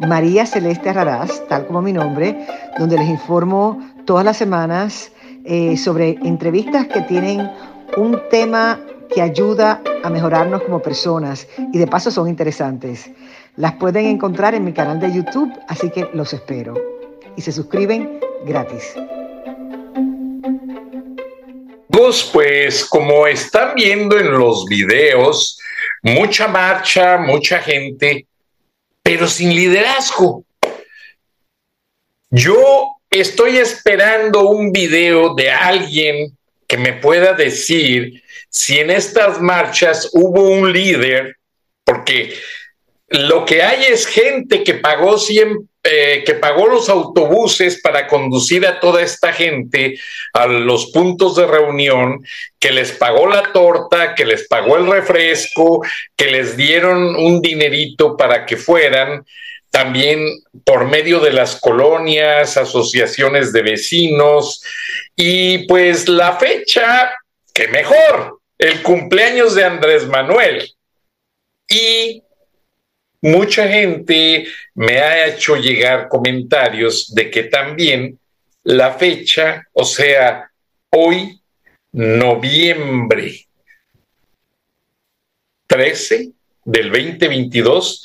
María Celeste Raraz, tal como mi nombre, donde les informo todas las semanas eh, sobre entrevistas que tienen un tema que ayuda a mejorarnos como personas y de paso son interesantes. Las pueden encontrar en mi canal de YouTube, así que los espero. Y se suscriben gratis pues como están viendo en los videos, mucha marcha, mucha gente, pero sin liderazgo. Yo estoy esperando un video de alguien que me pueda decir si en estas marchas hubo un líder, porque lo que hay es gente que pagó 100 eh, que pagó los autobuses para conducir a toda esta gente a los puntos de reunión, que les pagó la torta, que les pagó el refresco, que les dieron un dinerito para que fueran, también por medio de las colonias, asociaciones de vecinos, y pues la fecha, que mejor, el cumpleaños de Andrés Manuel. Y mucha gente me ha hecho llegar comentarios de que también la fecha, o sea, hoy, noviembre 13 del 2022,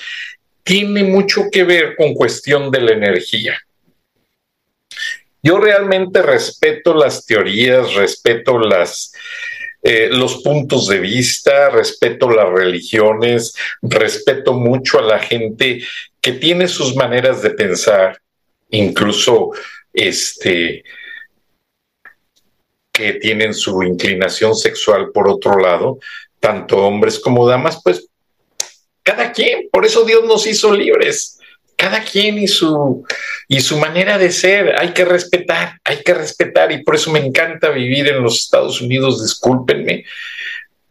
tiene mucho que ver con cuestión de la energía. Yo realmente respeto las teorías, respeto las eh, los puntos de vista, respeto las religiones, respeto mucho a la gente que tiene sus maneras de pensar, incluso este que tienen su inclinación sexual por otro lado, tanto hombres como damas, pues cada quien, por eso Dios nos hizo libres cada quien y su, y su manera de ser, hay que respetar, hay que respetar y por eso me encanta vivir en los Estados Unidos, discúlpenme,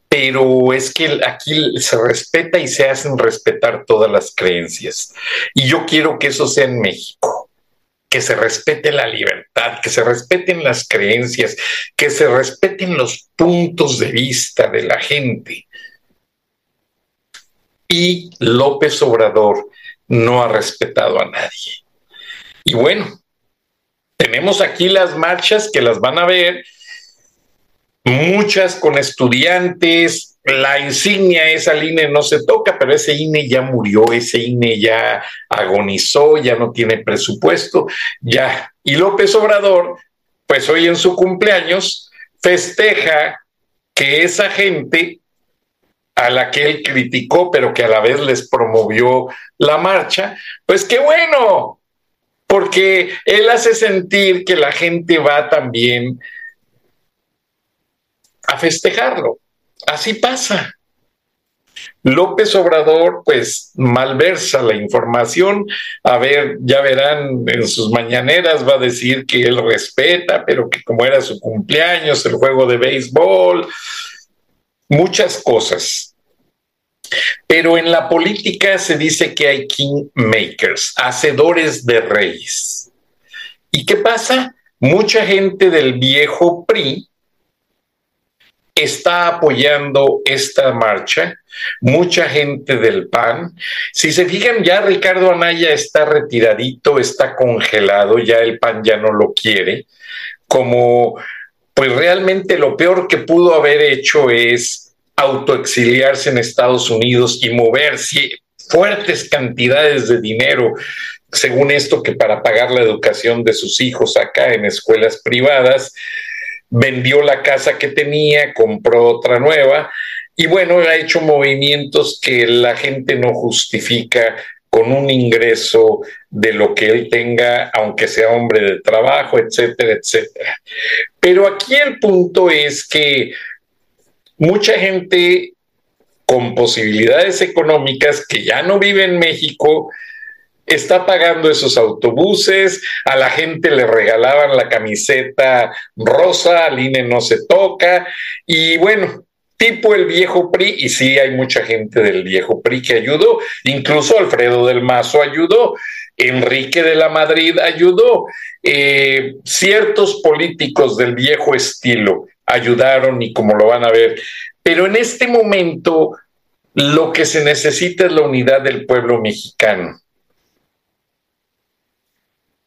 pero es que aquí se respeta y se hacen respetar todas las creencias. Y yo quiero que eso sea en México, que se respete la libertad, que se respeten las creencias, que se respeten los puntos de vista de la gente. Y López Obrador no ha respetado a nadie. Y bueno, tenemos aquí las marchas que las van a ver, muchas con estudiantes, la insignia, esa INE no se toca, pero ese INE ya murió, ese INE ya agonizó, ya no tiene presupuesto, ya. Y López Obrador, pues hoy en su cumpleaños, festeja que esa gente a la que él criticó, pero que a la vez les promovió la marcha, pues qué bueno, porque él hace sentir que la gente va también a festejarlo. Así pasa. López Obrador, pues malversa la información. A ver, ya verán en sus mañaneras, va a decir que él respeta, pero que como era su cumpleaños, el juego de béisbol, muchas cosas. Pero en la política se dice que hay kingmakers, hacedores de reyes. ¿Y qué pasa? Mucha gente del viejo PRI está apoyando esta marcha, mucha gente del PAN. Si se fijan, ya Ricardo Anaya está retiradito, está congelado, ya el PAN ya no lo quiere, como pues realmente lo peor que pudo haber hecho es autoexiliarse en Estados Unidos y mover fuertes cantidades de dinero, según esto que para pagar la educación de sus hijos acá en escuelas privadas, vendió la casa que tenía, compró otra nueva y bueno, ha hecho movimientos que la gente no justifica con un ingreso de lo que él tenga, aunque sea hombre de trabajo, etcétera, etcétera. Pero aquí el punto es que mucha gente con posibilidades económicas que ya no vive en México, está pagando esos autobuses, a la gente le regalaban la camiseta rosa, al INE no se toca, y bueno, tipo el viejo PRI, y sí hay mucha gente del viejo PRI que ayudó, incluso Alfredo del Mazo ayudó, Enrique de la Madrid ayudó, eh, ciertos políticos del viejo estilo ayudaron y como lo van a ver, pero en este momento lo que se necesita es la unidad del pueblo mexicano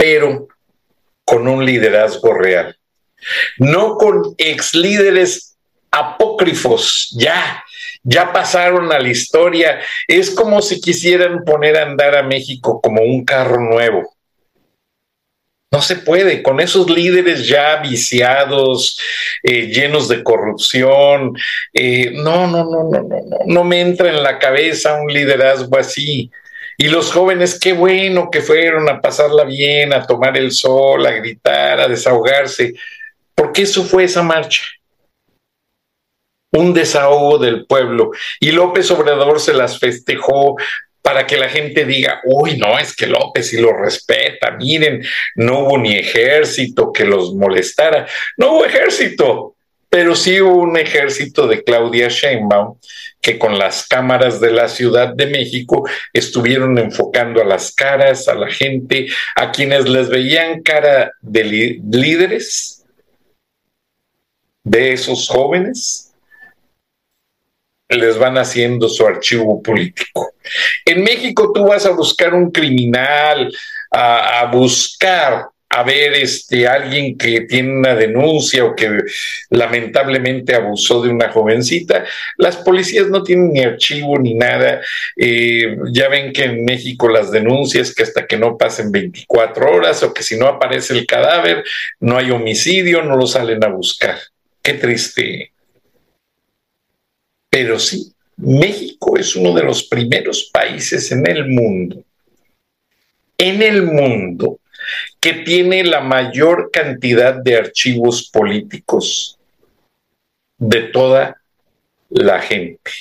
pero con un liderazgo real, no con ex líderes apócrifos, ya, ya pasaron a la historia. Es como si quisieran poner a andar a México como un carro nuevo. No se puede, con esos líderes ya viciados, eh, llenos de corrupción. Eh, no, no, no, no, no, no, no me entra en la cabeza un liderazgo así. Y los jóvenes, qué bueno que fueron a pasarla bien, a tomar el sol, a gritar, a desahogarse, porque eso fue esa marcha. Un desahogo del pueblo. Y López Obrador se las festejó para que la gente diga, uy, no, es que López sí lo respeta, miren, no hubo ni ejército que los molestara, no hubo ejército, pero sí hubo un ejército de Claudia Sheinbaum que con las cámaras de la Ciudad de México estuvieron enfocando a las caras, a la gente, a quienes les veían cara de líderes de esos jóvenes, les van haciendo su archivo político. En México tú vas a buscar un criminal, a, buscar a ver este, alguien que tiene una denuncia o que lamentablemente abusó de una jovencita, las policías no tienen ni archivo ni nada. Eh, ya ven que en México las denuncias que hasta que no pasen 24 horas o que si no aparece el cadáver, no hay homicidio, no lo salen a buscar. Qué triste. Pero sí, México es uno de los primeros países en el mundo, en el mundo que tiene la mayor cantidad de archivos políticos de toda la gente.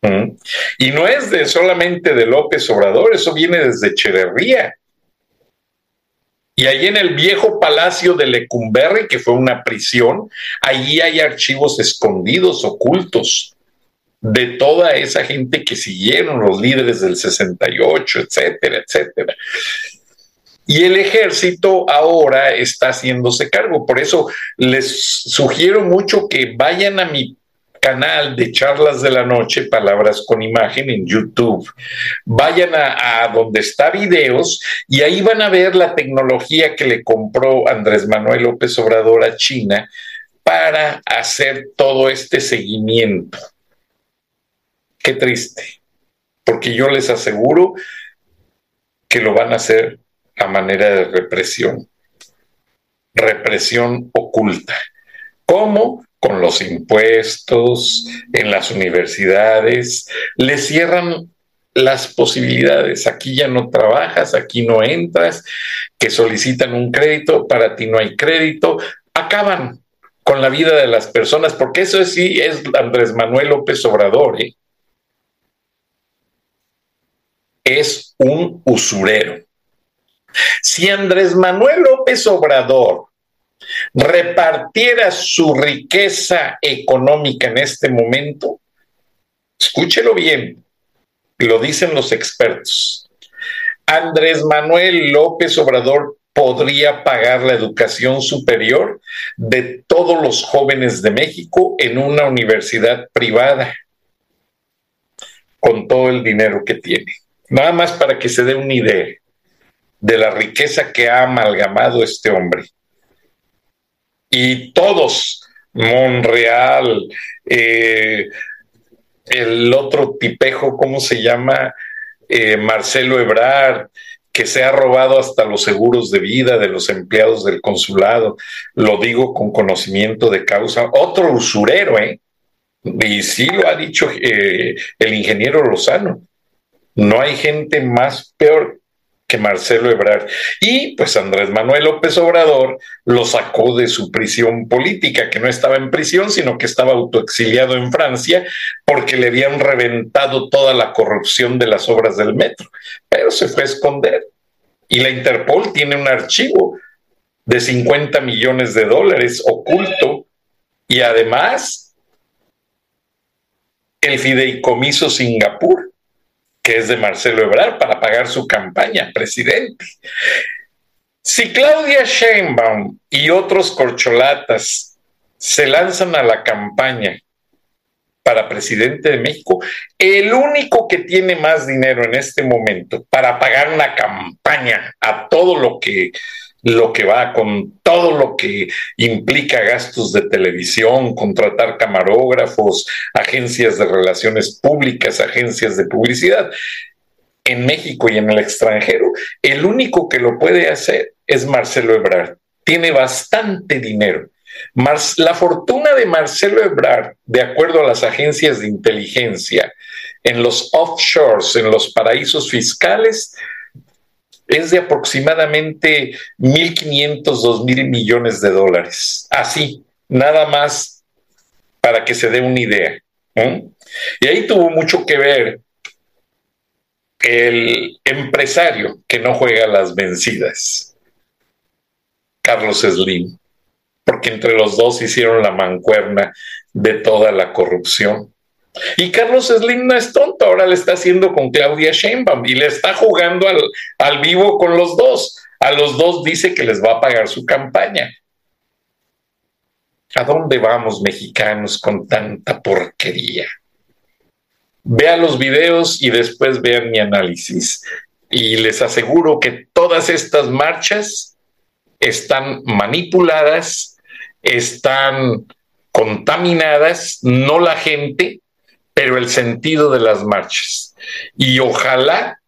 ¿Mm? Y no es de solamente de López Obrador, eso viene desde Echeverría. Y ahí en el viejo palacio de Lecumberri, que fue una prisión, allí hay archivos escondidos, ocultos, de toda esa gente que siguieron los líderes del 68, etcétera, etcétera. Y el ejército ahora está haciéndose cargo. Por eso les sugiero mucho que vayan a mi canal de charlas de la noche, palabras con imagen en YouTube. Vayan a, donde está videos y ahí van a ver la tecnología que le compró Andrés Manuel López Obrador a China para hacer todo este seguimiento. Qué triste, porque yo les aseguro que lo van a hacer a manera de represión, represión oculta. ¿Cómo? Con los impuestos, en las universidades, le cierran las posibilidades. Aquí ya no trabajas, aquí no entras, que solicitan un crédito, para ti no hay crédito, acaban con la vida de las personas, porque eso sí es Andrés Manuel López Obrador. ¿eh? Es un usurero. Si Andrés Manuel López Obrador repartiera su riqueza económica en este momento, escúchelo bien, lo dicen los expertos. Andrés Manuel López Obrador podría pagar la educación superior de todos los jóvenes de México en una universidad privada con todo el dinero que tiene. Nada más para que se dé una idea de la riqueza que ha amalgamado este hombre. Y todos, Monreal, eh, el otro tipejo, ¿cómo se llama? Eh, Marcelo Ebrard, que se ha robado hasta los seguros de vida de los empleados del consulado. Lo digo con conocimiento de causa. Otro usurero, ¿eh? Y sí lo ha dicho eh, el ingeniero Lozano. No hay gente más peor que Marcelo Ebrard. Y pues Andrés Manuel López Obrador lo sacó de su prisión política, que no estaba en prisión, sino que estaba autoexiliado en Francia porque le habían reventado toda la corrupción de las obras del metro. Pero se fue a esconder. Y la Interpol tiene un archivo de 50 millones de dólares oculto y además el fideicomiso Singapur que es de Marcelo Ebrard, para pagar su campaña, presidente. Si Claudia Sheinbaum y otros corcholatas se lanzan a la campaña para presidente de México, el único que tiene más dinero en este momento para pagar una campaña a todo lo que lo que va con todo lo que implica gastos de televisión, contratar camarógrafos, agencias de relaciones públicas, agencias de publicidad. En México y en el extranjero, el único que lo puede hacer es Marcelo Ebrard. Tiene bastante dinero. la fortuna de Marcelo Ebrard, de acuerdo a las agencias de inteligencia, en los offshores, en los paraísos fiscales, es de aproximadamente 1.500, 2.000 millones de dólares. Así, nada más para que se dé una idea. Y ahí tuvo mucho que ver el empresario que no juega las vencidas, Carlos Slim, porque entre los dos hicieron la mancuerna de toda la corrupción. Y Carlos Slim no es tonto, ahora le está haciendo con Claudia Sheinbaum y le está jugando al, al vivo con los dos. A los dos dice que les va a pagar su campaña. ¿A dónde vamos mexicanos con tanta porquería? Vean los videos y después vean mi análisis. Y les aseguro que todas estas marchas están manipuladas, están contaminadas, no la gente, pero el sentido de las marchas. Y ojalá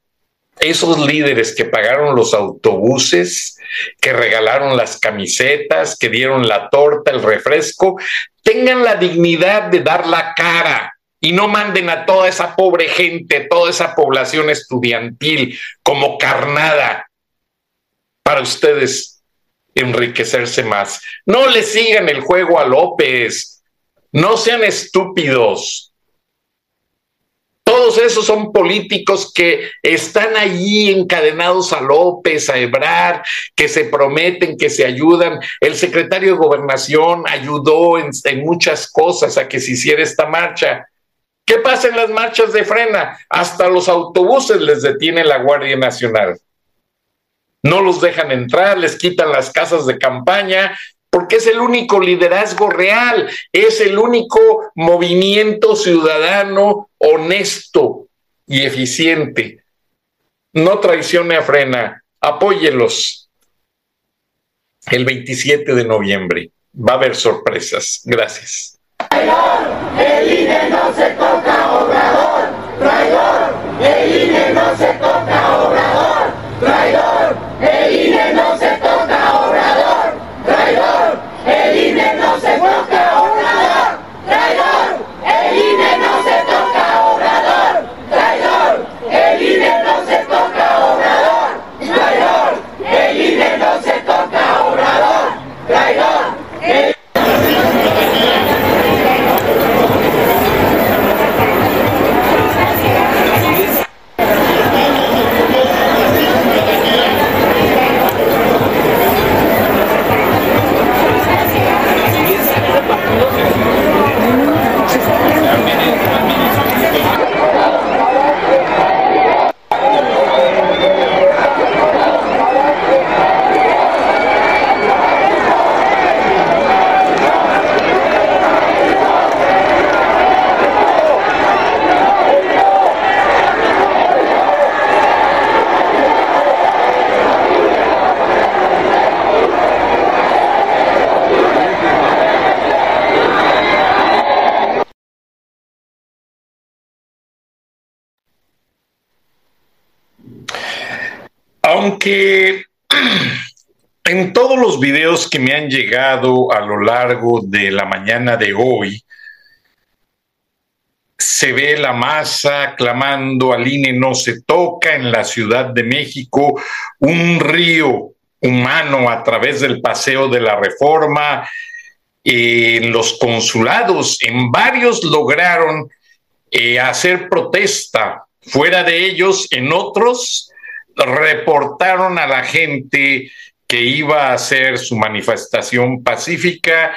esos líderes que pagaron los autobuses, que regalaron las camisetas, que dieron la torta, el refresco, tengan la dignidad de dar la cara y no manden a toda esa pobre gente, toda esa población estudiantil como carnada para ustedes enriquecerse más. No le sigan el juego a López, no sean estúpidos todos esos son políticos que están allí encadenados a López, a Ebrard, que se prometen, que se ayudan. El secretario de Gobernación ayudó en, muchas cosas a que se hiciera esta marcha. ¿Qué pasa en las marchas de frena? Hasta los autobuses les detiene la Guardia Nacional. No los dejan entrar, les quitan las casas de campaña, porque es el único liderazgo real, es el único movimiento ciudadano honesto y eficiente. No traicione a Frena, apóyelos. El 27 de noviembre va a haber sorpresas. Gracias. El INE no se toca, obrador. Traidor, el INE no se toca, los videos que me han llegado a lo largo de la mañana de hoy, se ve la masa clamando al INE no se toca en la Ciudad de México, un río humano a través del paseo de la reforma, en los consulados, en varios lograron eh, hacer protesta, fuera de ellos, en otros reportaron a la gente que iba a hacer su manifestación pacífica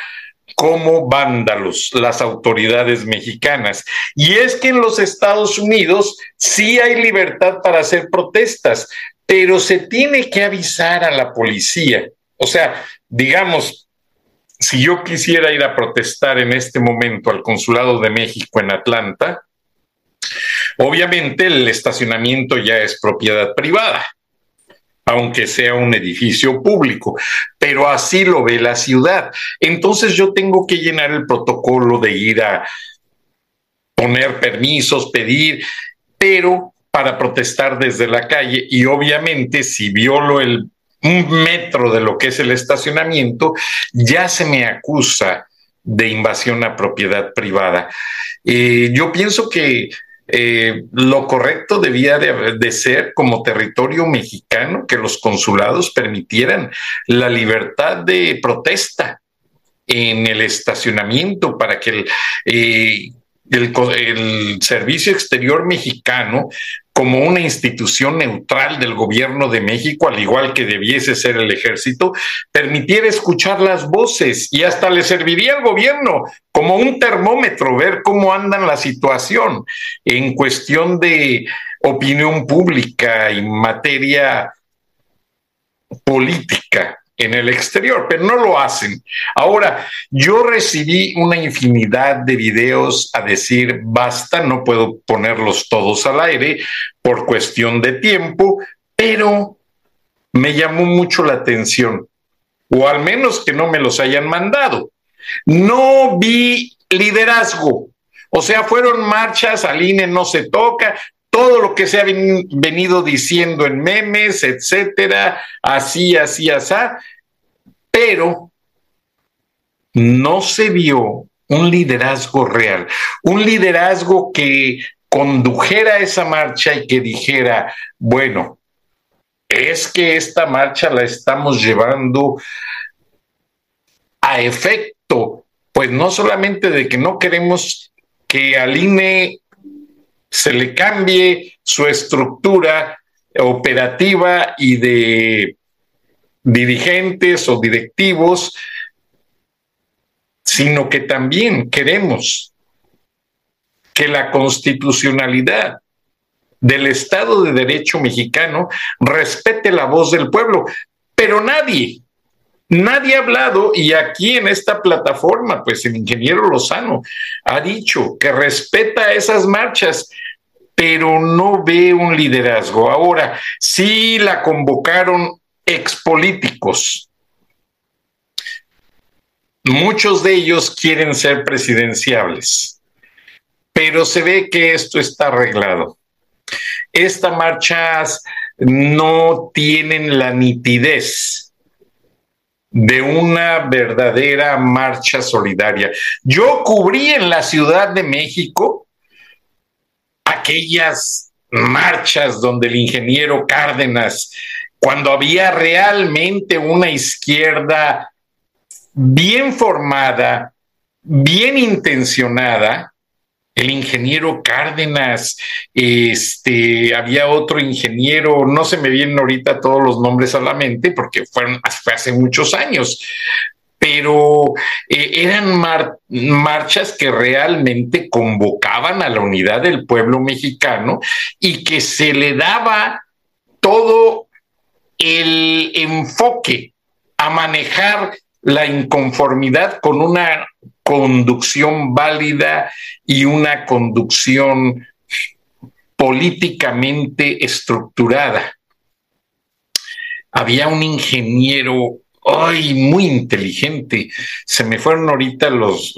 como vándalos las autoridades mexicanas. Y es que en los Estados Unidos sí hay libertad para hacer protestas, pero se tiene que avisar a la policía. O sea, digamos, si yo quisiera ir a protestar en este momento al Consulado de México en Atlanta, obviamente el estacionamiento ya es propiedad privada aunque sea un edificio público, pero así lo ve la ciudad. Entonces yo tengo que llenar el protocolo de ir a poner permisos, pedir, pero para protestar desde la calle y obviamente si violo el un metro de lo que es el estacionamiento, ya se me acusa de invasión a propiedad privada. Eh, yo pienso que eh, lo correcto debía de, ser como territorio mexicano que los consulados permitieran la libertad de protesta en el estacionamiento para que el, eh, el, Servicio Exterior Mexicano como una institución neutral del gobierno de México, al igual que debiese ser el ejército, permitiera escuchar las voces y hasta le serviría al gobierno como un termómetro, ver cómo andan la situación en cuestión de opinión pública y materia política en el exterior, pero no lo hacen. Ahora, yo recibí una infinidad de videos a decir, basta, no puedo ponerlos todos al aire por cuestión de tiempo, pero me llamó mucho la atención, o al menos que no me los hayan mandado. No vi liderazgo, o sea, fueron marchas, al INE no se toca, todo lo que se ha venido diciendo en memes, etcétera, así, así, así, pero no se vio un liderazgo real, un liderazgo que condujera esa marcha y que dijera, bueno, es que esta marcha la estamos llevando a efecto, pues no solamente de que no queremos que al INE se le cambie su estructura operativa y de dirigentes o directivos, sino que también queremos que la constitucionalidad del Estado de Derecho mexicano respete la voz del pueblo, pero nadie, nadie ha hablado y aquí en esta plataforma, pues el ingeniero Lozano ha dicho que respeta esas marchas, pero no ve un liderazgo. Ahora, sí la convocaron expolíticos. Muchos de ellos quieren ser presidenciables, pero se ve que esto está arreglado. Estas marchas no tienen la nitidez de una verdadera marcha solidaria. Yo cubrí en la Ciudad de México aquellas marchas donde el ingeniero Cárdenas, cuando había realmente una izquierda bien formada, bien intencionada, el ingeniero Cárdenas, este, había otro ingeniero, no se me vienen ahorita todos los nombres a la mente porque fueron fue hace muchos años, pero eh, eran marchas que realmente convocaban a la unidad del pueblo mexicano y que se le daba todo el enfoque a manejar la inconformidad con una conducción válida y una conducción políticamente estructurada. Había un ingeniero ay, muy inteligente. Se me fueron ahorita los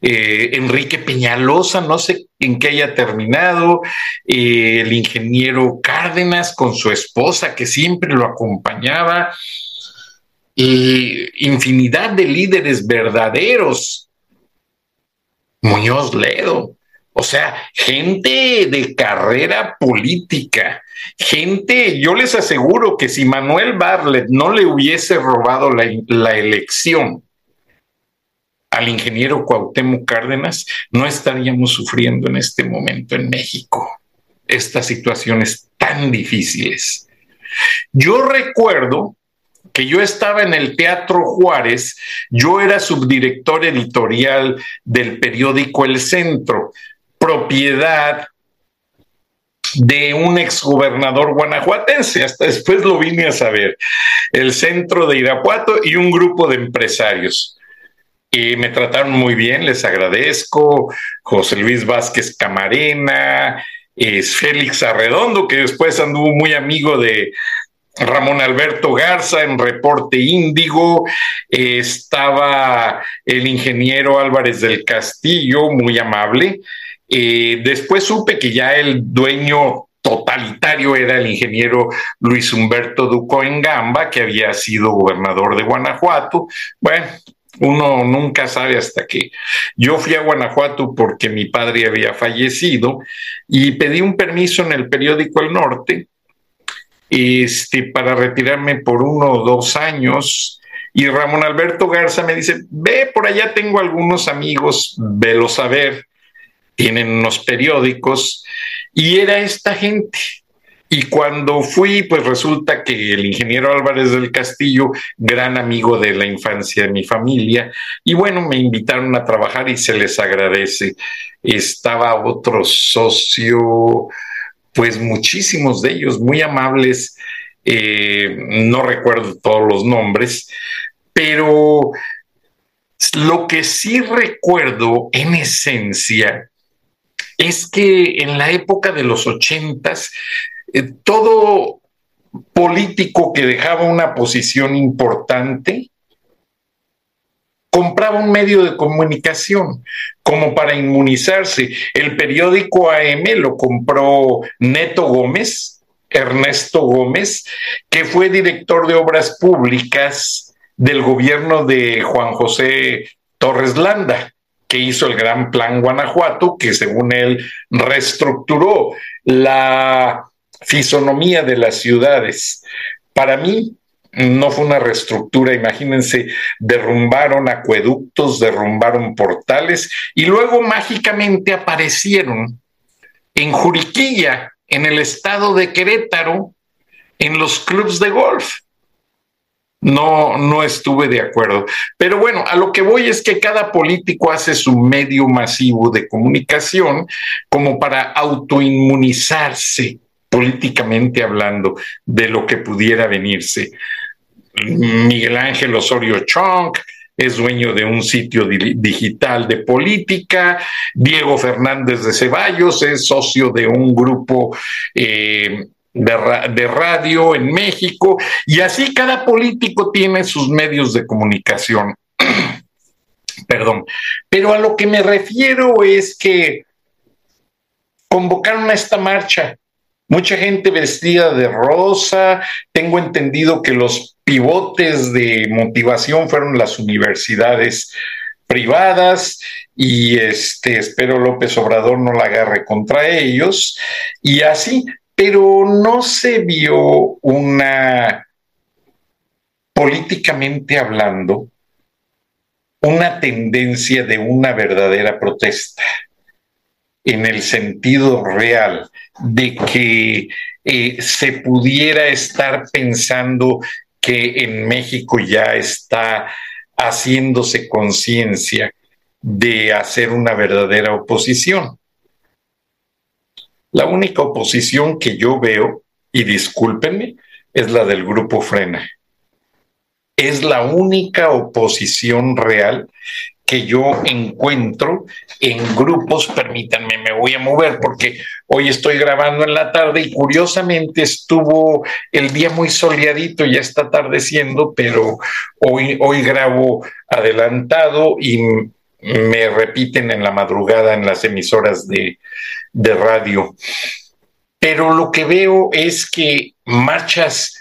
eh, Enrique Peñalosa, no sé en qué haya terminado, eh, el ingeniero Cárdenas con su esposa que siempre lo acompañaba, infinidad de líderes verdaderos. Muñoz Ledo, O sea, gente de carrera política, gente, yo les aseguro que si Manuel Barlet no le hubiese robado la, elección al ingeniero Cuauhtémoc Cárdenas, no estaríamos sufriendo en este momento en México estas situaciones tan difíciles. Yo recuerdo que yo estaba en el Teatro Juárez, yo era subdirector editorial del periódico El Centro, propiedad de un exgobernador guanajuatense, hasta después lo vine a saber, el centro de Irapuato y un grupo de empresarios. Y me trataron muy bien, les agradezco. José Luis Vázquez Camarena, es Félix Arredondo, que después anduvo muy amigo de Ramón Alberto Garza en Reporte Índigo, estaba el ingeniero Álvarez del Castillo, muy amable. Eh, después supe que ya el dueño totalitario era el ingeniero Luis Humberto Duco en Gamba, que había sido gobernador de Guanajuato. Bueno, uno nunca sabe hasta que yo fui a Guanajuato porque mi padre había fallecido y pedí un permiso en el periódico El Norte este, para retirarme por uno o dos años. Y Ramón Alberto Garza me dice, ve, por allá tengo algunos amigos, velo saber, tienen unos periódicos, y era esta gente. Y cuando fui, pues resulta que el ingeniero Álvarez del Castillo, gran amigo de la infancia de mi familia, y bueno, me invitaron a trabajar y se les agradece. Estaba otro socio, pues muchísimos de ellos, muy amables, eh, no recuerdo todos los nombres, pero lo que sí recuerdo en esencia es que en la época de los ochentas eh, todo político que dejaba una posición importante compraba un medio de comunicación como para inmunizarse. El periódico AM lo compró Neto Gómez, Ernesto Gómez, que fue director de obras públicas del gobierno de Juan José Torres Landa, que hizo el gran plan Guanajuato, que según él reestructuró la fisonomía de las ciudades. Para mí no fue una reestructura, imagínense, derrumbaron acueductos, derrumbaron portales y luego mágicamente aparecieron en Juriquilla, en el estado de Querétaro, en los clubes de golf. No, no estuve de acuerdo. Pero bueno, a lo que voy es que cada político hace su medio masivo de comunicación como para autoinmunizarse políticamente hablando de lo que pudiera venirse. Miguel Ángel Osorio Chong es dueño de un sitio digital de política, Diego Fernández de Ceballos es socio de un grupo eh, de, radio en México, y así cada político tiene sus medios de comunicación. Perdón, pero a lo que me refiero es que convocaron a esta marcha mucha gente vestida de rosa. Tengo entendido que los pivotes de motivación fueron las universidades privadas y este espero López Obrador no la agarre contra ellos y así, pero no se vio una políticamente hablando una tendencia de una verdadera protesta en el sentido real de que eh, se pudiera estar pensando que en México ya está haciéndose conciencia de hacer una verdadera oposición. La única oposición que yo veo, y discúlpenme, es la del grupo Frena. Es la única oposición real que yo encuentro en grupos, permítanme, me voy a mover porque hoy estoy grabando en la tarde y curiosamente estuvo el día muy soleadito, ya está atardeciendo, pero hoy, hoy grabo adelantado y me repiten en la madrugada en las emisoras de, de radio. Pero lo que veo es que marchas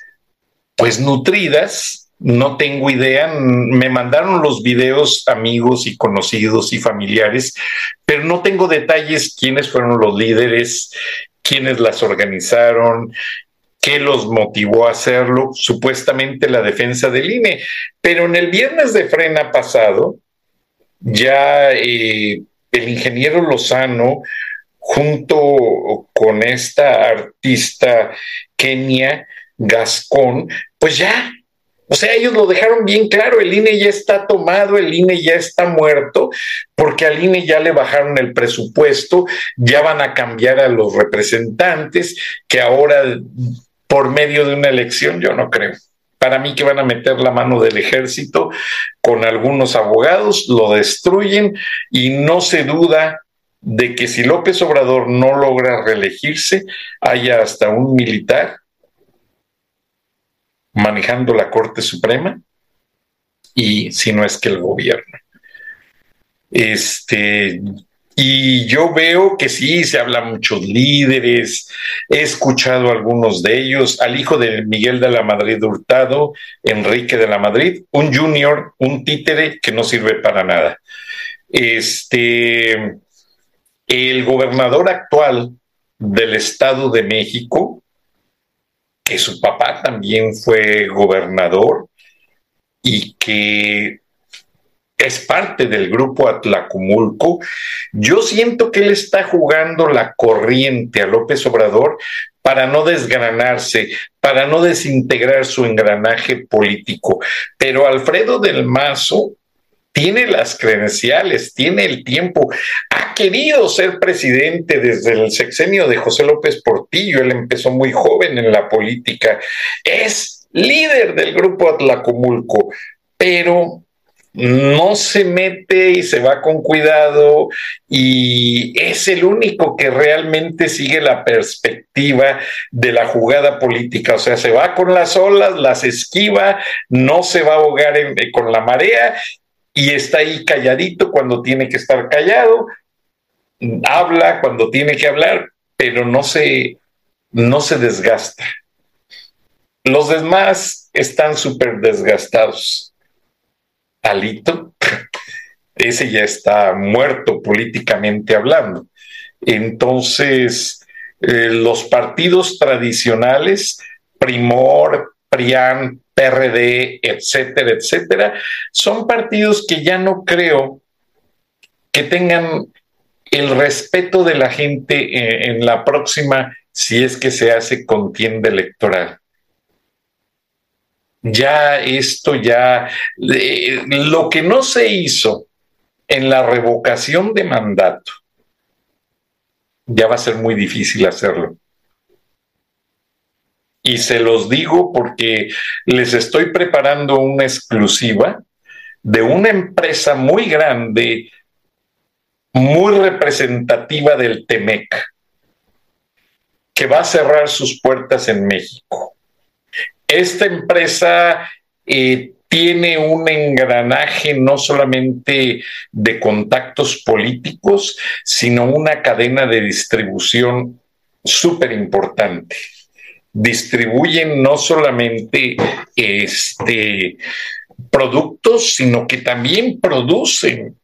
pues nutridas, no tengo idea. Me mandaron los videos amigos y conocidos y familiares, pero no tengo detalles quiénes fueron los líderes, quiénes las organizaron, qué los motivó a hacerlo, supuestamente la defensa del INE. Pero en el viernes de frena pasado, ya eh, el ingeniero Lozano, junto con esta artista Kenia Gascón, pues ya o sea, ellos lo dejaron bien claro, el INE ya está tomado, el INE ya está muerto, porque al INE ya le bajaron el presupuesto, ya van a cambiar a los representantes, que ahora por medio de una elección, yo no creo. Para mí que van a meter la mano del ejército con algunos abogados, lo destruyen y no se duda de que si López Obrador no logra reelegirse, haya hasta un militar manejando la Corte Suprema y si no es que el gobierno. Este, y yo veo que sí, se habla muchos líderes, he escuchado algunos de ellos, al hijo de Miguel de la Madrid Hurtado, Enrique de la Madrid, un junior, un títere que no sirve para nada. Este, el gobernador actual del Estado de México, que su papá también fue gobernador y que es parte del grupo Atlacumulco, yo siento que él está jugando la corriente a López Obrador para no desgranarse, para no desintegrar su engranaje político. Pero Alfredo del Mazo tiene las credenciales, tiene el tiempo, querido ser presidente desde el sexenio de José López Portillo, él empezó muy joven en la política, es líder del grupo Atlacomulco, pero no se mete y se va con cuidado y es el único que realmente sigue la perspectiva de la jugada política, o sea, se va con las olas, las esquiva, no se va a ahogar con la marea y está ahí calladito cuando tiene que estar callado, habla cuando tiene que hablar, pero no se, no se desgasta. Los demás están súper desgastados. Alito, ese ya está muerto políticamente hablando. Entonces, eh, los partidos tradicionales, Primor, PRIAN, PRD, etcétera, etcétera, son partidos que ya no creo que tengan el respeto de la gente eh, en, la próxima, si es que se hace contienda electoral ya esto ya, lo que no se hizo en la revocación de mandato, ya va a ser muy difícil hacerlo. Y se los digo porque les estoy preparando una exclusiva de una empresa muy grande, muy representativa del TEMEC, que va a cerrar sus puertas en México. Esta empresa eh, tiene un engranaje no solamente de contactos políticos, sino una cadena de distribución súper importante distribuyen no solamente este, productos, sino que también producen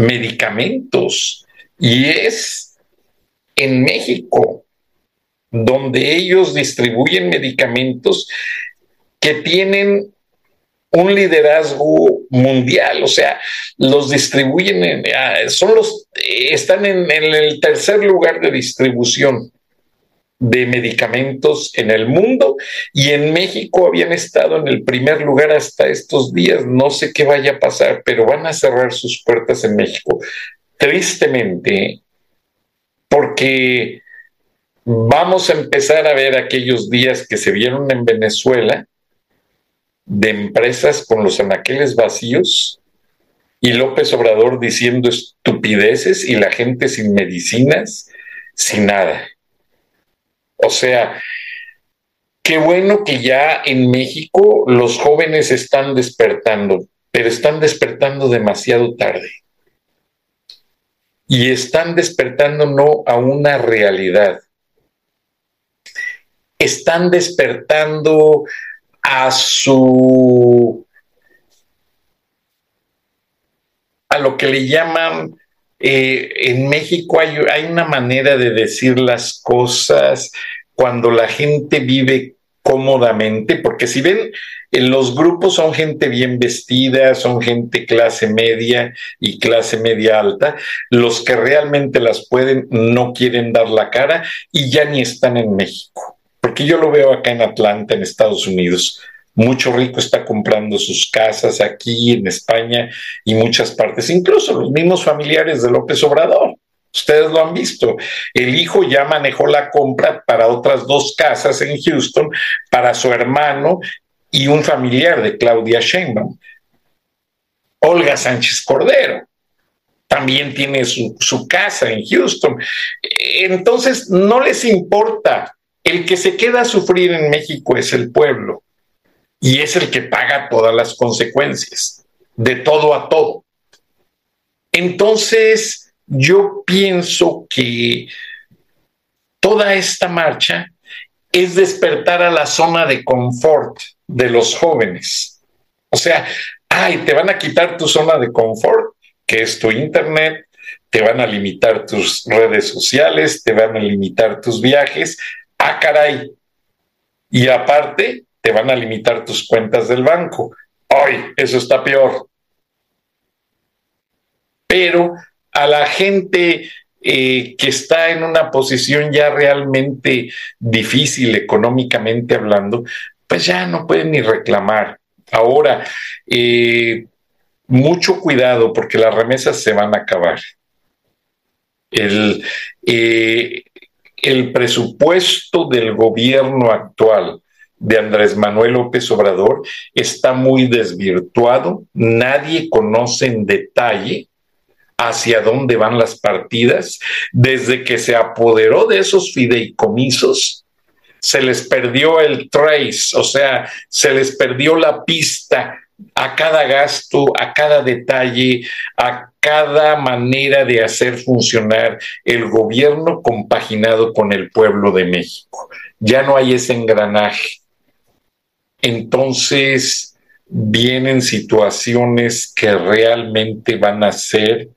medicamentos. Y es en México donde ellos distribuyen medicamentos que tienen un liderazgo mundial, o sea, los distribuyen, ah, son los, están en el tercer lugar de distribución de medicamentos en el mundo y en México habían estado en el primer lugar hasta estos días. No sé qué vaya a pasar, pero van a cerrar sus puertas en México. Tristemente, porque vamos a empezar a ver aquellos días que se vieron en Venezuela de empresas con los anaqueles vacíos y López Obrador diciendo estupideces y la gente sin medicinas, sin nada. O sea, qué bueno que ya en México los jóvenes están despertando, pero están despertando demasiado tarde. Y están despertando no a una realidad. Están despertando a su a lo que le llaman eh, en México hay, hay, una manera de decir las cosas cuando la gente vive cómodamente, porque si ven, en los grupos son gente bien vestida, son gente clase media y clase media alta, los que realmente las pueden no quieren dar la cara y ya ni están en México, porque yo lo veo acá en Atlanta, en Estados Unidos. Mucho rico está comprando sus casas aquí en España y muchas partes, incluso los mismos familiares de López Obrador. Ustedes lo han visto. El hijo ya manejó la compra para otras dos casas en Houston, para su hermano y un familiar de Claudia Sheinbaum. Olga Sánchez Cordero también tiene su, su casa en Houston. Entonces, no les importa. El que se queda a sufrir en México es el pueblo y es el que paga todas las consecuencias, de todo a todo. Entonces, yo pienso que toda esta marcha es despertar a la zona de confort de los jóvenes. O sea, ay, te van a quitar tu zona de confort, que es tu internet, te van a limitar tus redes sociales, te van a limitar tus viajes. Ah, caray. Y aparte, te van a limitar tus cuentas del banco. Ay, eso está peor. Pero a la gente eh, que está en una posición ya realmente difícil económicamente hablando, pues ya no pueden ni reclamar. Ahora, eh, mucho cuidado porque las remesas se van a acabar. El, eh, el presupuesto del gobierno actual de Andrés Manuel López Obrador está muy desvirtuado, nadie conoce en detalle hacia dónde van las partidas, desde que se apoderó de esos fideicomisos, se les perdió el trace, o sea, se les perdió la pista a cada gasto, a cada detalle, a cada manera de hacer funcionar el gobierno compaginado con el pueblo de México. Ya no hay ese engranaje. Entonces vienen situaciones que realmente van a ser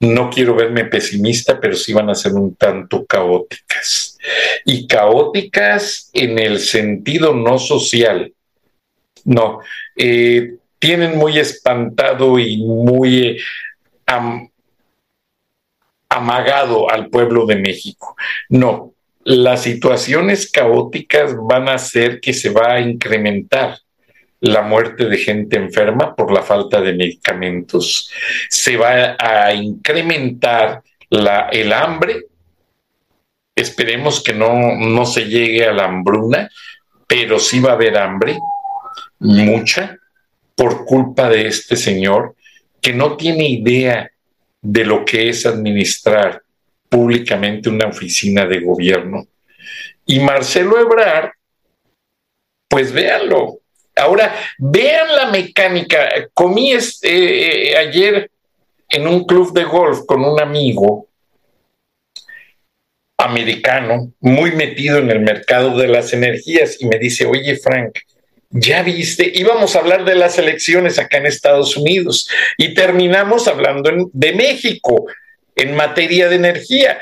no quiero verme pesimista, pero sí van a ser un tanto caóticas. Y caóticas en el sentido no social. No, eh, tienen muy espantado y muy amagado al pueblo de México. No, las situaciones caóticas van a hacer que se va a incrementar la muerte de gente enferma por la falta de medicamentos, se va a incrementar la, el hambre, esperemos que no, no se llegue a la hambruna, pero sí va a haber hambre, mucha, por culpa de este señor que no tiene idea de lo que es administrar públicamente una oficina de gobierno. Y Marcelo Ebrard, pues véanlo, Ahora, vean la mecánica. Comí este, eh, ayer en un club de golf con un amigo americano, muy metido en el mercado de las energías, y me dice, oye, Frank, ya viste, íbamos a hablar de las elecciones acá en Estados Unidos y terminamos hablando de México en materia de energía.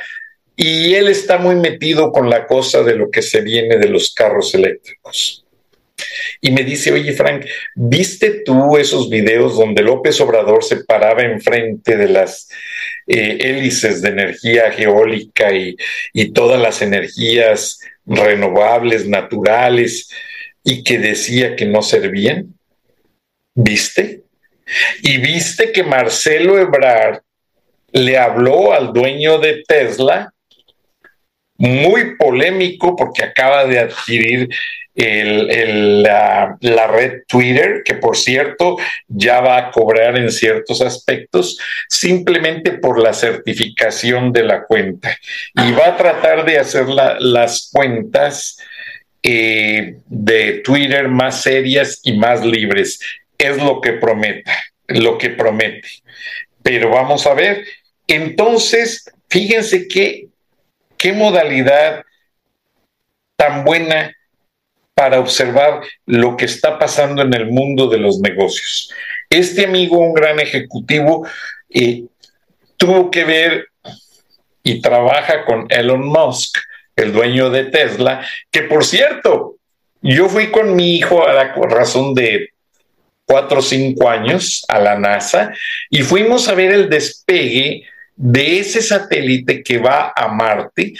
Y él está muy metido con la cosa de lo que se viene de los carros eléctricos y me dice, oye Frank, ¿viste tú esos videos donde López Obrador se paraba enfrente de las eh, hélices de energía geólica y, y todas las energías renovables, naturales, y que decía que no servían? ¿Viste? Y viste que Marcelo Ebrard le habló al dueño de Tesla, muy polémico porque acaba de adquirir el, la, red Twitter, que por cierto ya va a cobrar en ciertos aspectos, simplemente por la certificación de la cuenta. Y va a tratar de hacer las cuentas eh, de Twitter más serias y más libres. Es lo que promete, lo que promete. Pero vamos a ver. Entonces, fíjense qué, qué modalidad tan buena para observar lo que está pasando en el mundo de los negocios. Este amigo, un gran ejecutivo, eh, tuvo que ver y trabaja con Elon Musk, el dueño de Tesla, que por cierto, yo fui con mi hijo a la razón de cuatro o cinco años a la NASA y fuimos a ver el despegue de ese satélite que va a Marte,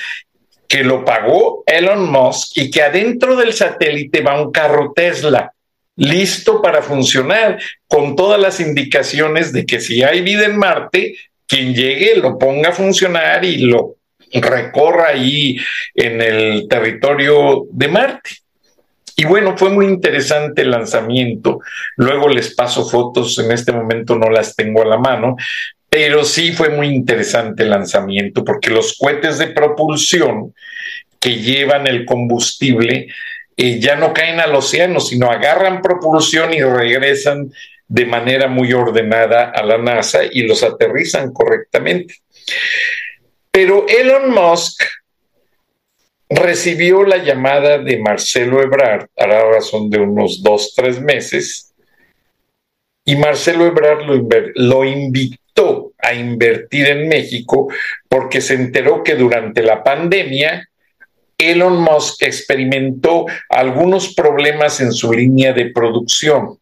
que lo pagó Elon Musk y que adentro del satélite va un carro Tesla listo para funcionar con todas las indicaciones de que si hay vida en Marte, quien llegue lo ponga a funcionar y lo recorra ahí en el territorio de Marte. Y bueno, fue muy interesante el lanzamiento. Luego les paso fotos, en este momento no las tengo a la mano, pero sí fue muy interesante el lanzamiento porque los cohetes de propulsión que llevan el combustible eh, ya no caen al océano, sino agarran propulsión y regresan de manera muy ordenada a la NASA y los aterrizan correctamente. Pero Elon Musk recibió la llamada de Marcelo Ebrard a la razón de unos dos, tres meses, y Marcelo Ebrard lo, lo invitó a invertir en México porque se enteró que durante la pandemia Elon Musk experimentó algunos problemas en su línea de producción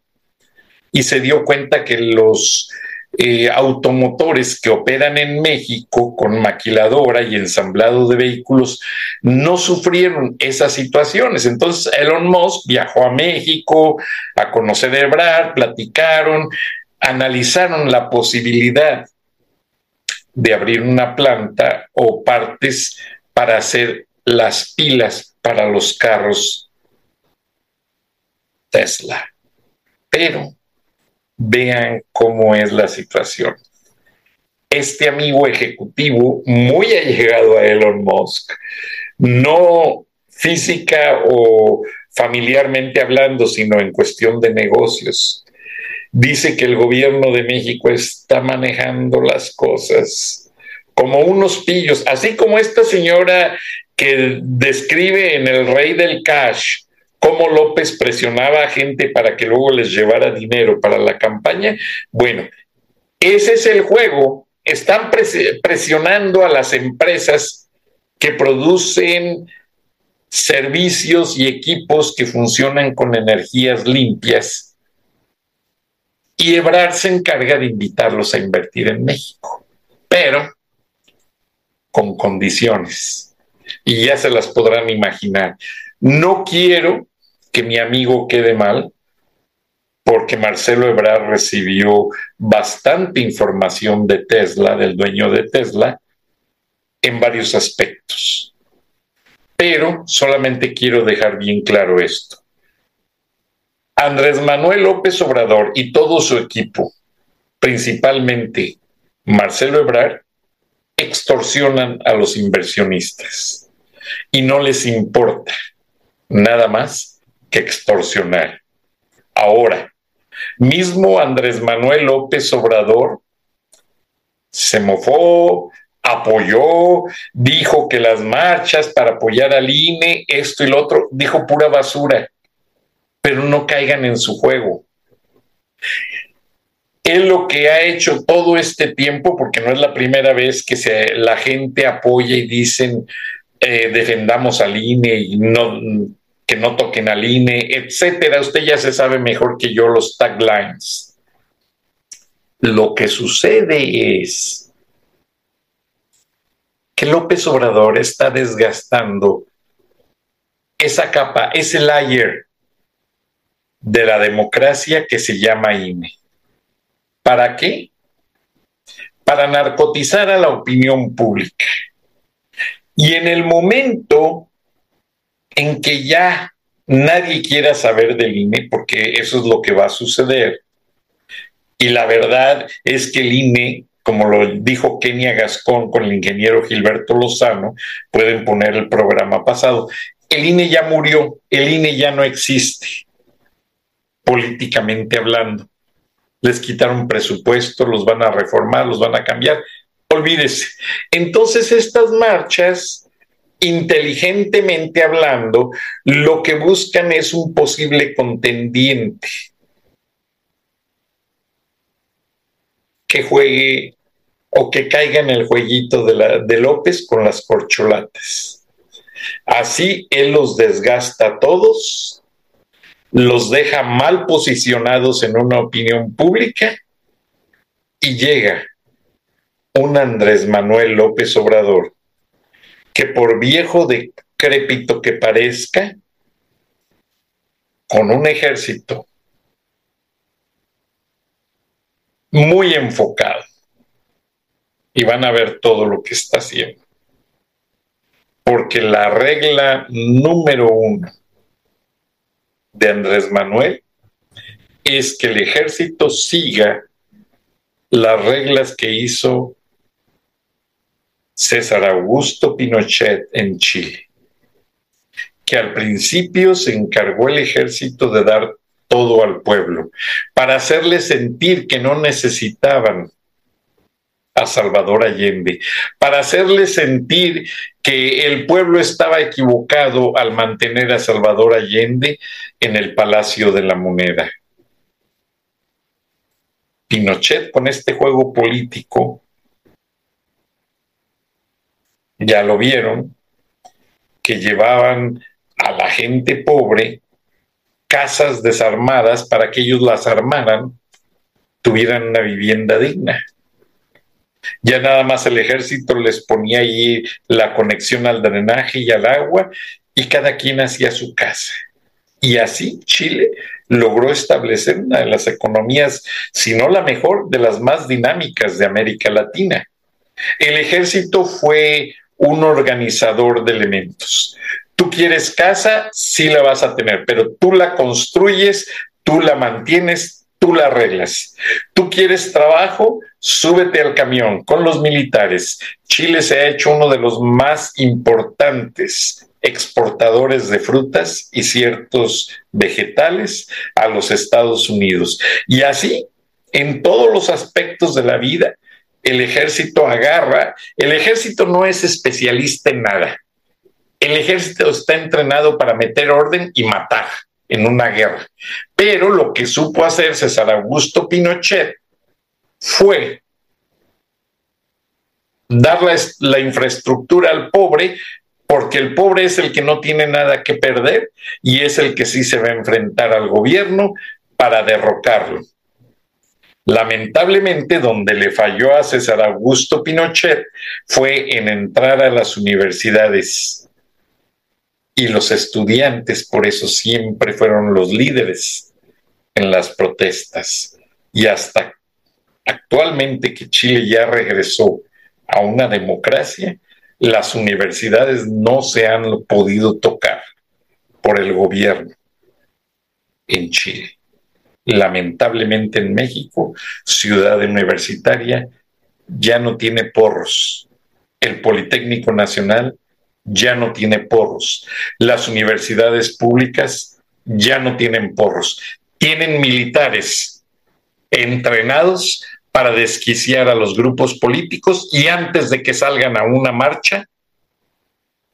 y se dio cuenta que los eh, automotores que operan en México con maquiladora y ensamblado de vehículos no sufrieron esas situaciones. Entonces Elon Musk viajó a México a conocer a Ebrard, platicaron, analizaron la posibilidad de abrir una planta o partes para hacer las pilas para los carros Tesla. Pero vean cómo es la situación. Este amigo ejecutivo, muy allegado a Elon Musk, no física o familiarmente hablando, sino en cuestión de negocios, dice que el gobierno de México está manejando las cosas como unos pillos, así como esta señora que describe en El Rey del Cash cómo López presionaba a gente para que luego les llevara dinero para la campaña. Bueno, ese es el juego. Están presionando a las empresas que producen servicios y equipos que funcionan con energías limpias. Y Ebrard se encarga de invitarlos a invertir en México, pero con condiciones. Y ya se las podrán imaginar. No quiero que mi amigo quede mal, porque Marcelo Ebrard recibió bastante información de Tesla, del dueño de Tesla, en varios aspectos. Pero solamente quiero dejar bien claro esto. Andrés Manuel López Obrador y todo su equipo, principalmente Marcelo Ebrard, extorsionan a los inversionistas y no les importa nada más que extorsionar. Ahora, mismo Andrés Manuel López Obrador se mofó, apoyó, dijo que las marchas para apoyar al INE, esto y lo otro, dijo pura basura, pero no caigan en su juego. Él lo que ha hecho todo este tiempo, porque no es la primera vez que la gente apoya y dicen eh, defendamos al INE y no que no toquen al INE, etcétera. Usted ya se sabe mejor que yo los taglines. Lo que sucede es que López Obrador está desgastando esa capa, ese layer de la democracia que se llama INE. ¿Para qué? Para narcotizar a la opinión pública. Y en el momento en que ya nadie quiera saber del INE, porque eso es lo que va a suceder. Y la verdad es que el INE, como lo dijo Kenia Gascón con el ingeniero Gilberto Lozano, pueden poner el programa pasado, el INE ya murió, el INE ya no existe, políticamente hablando. Les quitaron presupuesto, los van a reformar, los van a cambiar. Olvídese. Entonces estas marchas inteligentemente hablando, lo que buscan es un posible contendiente que juegue o que caiga en el jueguito de, la, de López con las corcholatas. Así él los desgasta a todos, los deja mal posicionados en una opinión pública y llega un Andrés Manuel López Obrador que por viejo decrépito que parezca, con un ejército muy enfocado, y van a ver todo lo que está haciendo. Porque la regla número uno de Andrés Manuel es que el ejército siga las reglas que hizo César Augusto Pinochet en Chile, que al principio se encargó el ejército de dar todo al pueblo, para hacerle sentir que no necesitaban a Salvador Allende, para hacerle sentir que el pueblo estaba equivocado al mantener a Salvador Allende en el Palacio de la Moneda. Pinochet con este juego político, ya lo vieron, que llevaban a la gente pobre casas desarmadas para que ellos las armaran, tuvieran una vivienda digna. Ya nada más el ejército les ponía ahí la conexión al drenaje y al agua y cada quien hacía su casa. Y así Chile logró establecer una de las economías, si no la mejor, de las más dinámicas de América Latina. El ejército fue un organizador de elementos. Tú quieres casa, sí la vas a tener, pero tú la construyes, tú la mantienes, tú la arreglas. Tú quieres trabajo, súbete al camión con los militares. Chile se ha hecho uno de los más importantes exportadores de frutas y ciertos vegetales a los Estados Unidos. Y así, en todos los aspectos de la vida, el ejército agarra. El ejército no es especialista en nada. El ejército está entrenado para meter orden y matar en una guerra. Pero lo que supo hacer César Augusto Pinochet fue dar la, infraestructura al pobre, porque el pobre es el que no tiene nada que perder y es el que sí se va a enfrentar al gobierno para derrocarlo. Lamentablemente, donde le falló a César Augusto Pinochet fue en entrar a las universidades. Y los estudiantes, por eso siempre fueron los líderes en las protestas. Y hasta actualmente que Chile ya regresó a una democracia, las universidades no se han podido tocar por el gobierno en Chile. Lamentablemente en México, ciudad universitaria, ya no tiene porros. El Politécnico Nacional ya no tiene porros. Las universidades públicas ya no tienen porros. Tienen militares entrenados para desquiciar a los grupos políticos y antes de que salgan a una marcha,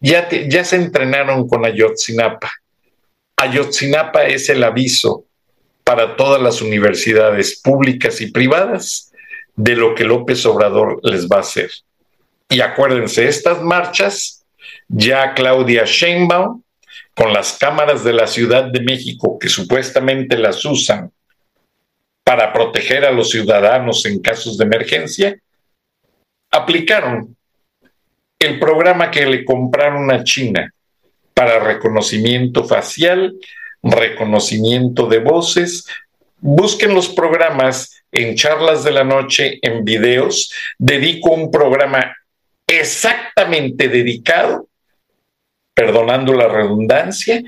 ya, ya se entrenaron con Ayotzinapa. Ayotzinapa es el aviso para todas las universidades públicas y privadas de lo que López Obrador les va a hacer. Y acuérdense, estas marchas, ya Claudia Sheinbaum, con las cámaras de la Ciudad de México que supuestamente las usan para proteger a los ciudadanos en casos de emergencia, aplicaron el programa que le compraron a China para reconocimiento facial, reconocimiento de voces. Busquen los programas en charlas de la noche, en videos. Dedico un programa exactamente dedicado, perdonando la redundancia,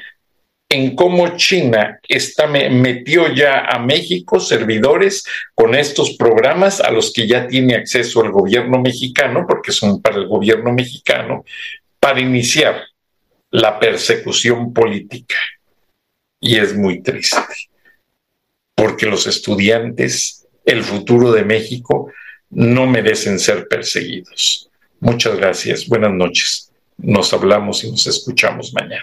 en cómo China está, metió ya a México servidores con estos programas a los que ya tiene acceso el gobierno mexicano, porque son para el gobierno mexicano, para iniciar la persecución política. Y es muy triste, porque los estudiantes, el futuro de México, no merecen ser perseguidos. Muchas gracias. Buenas noches. Nos hablamos y nos escuchamos mañana.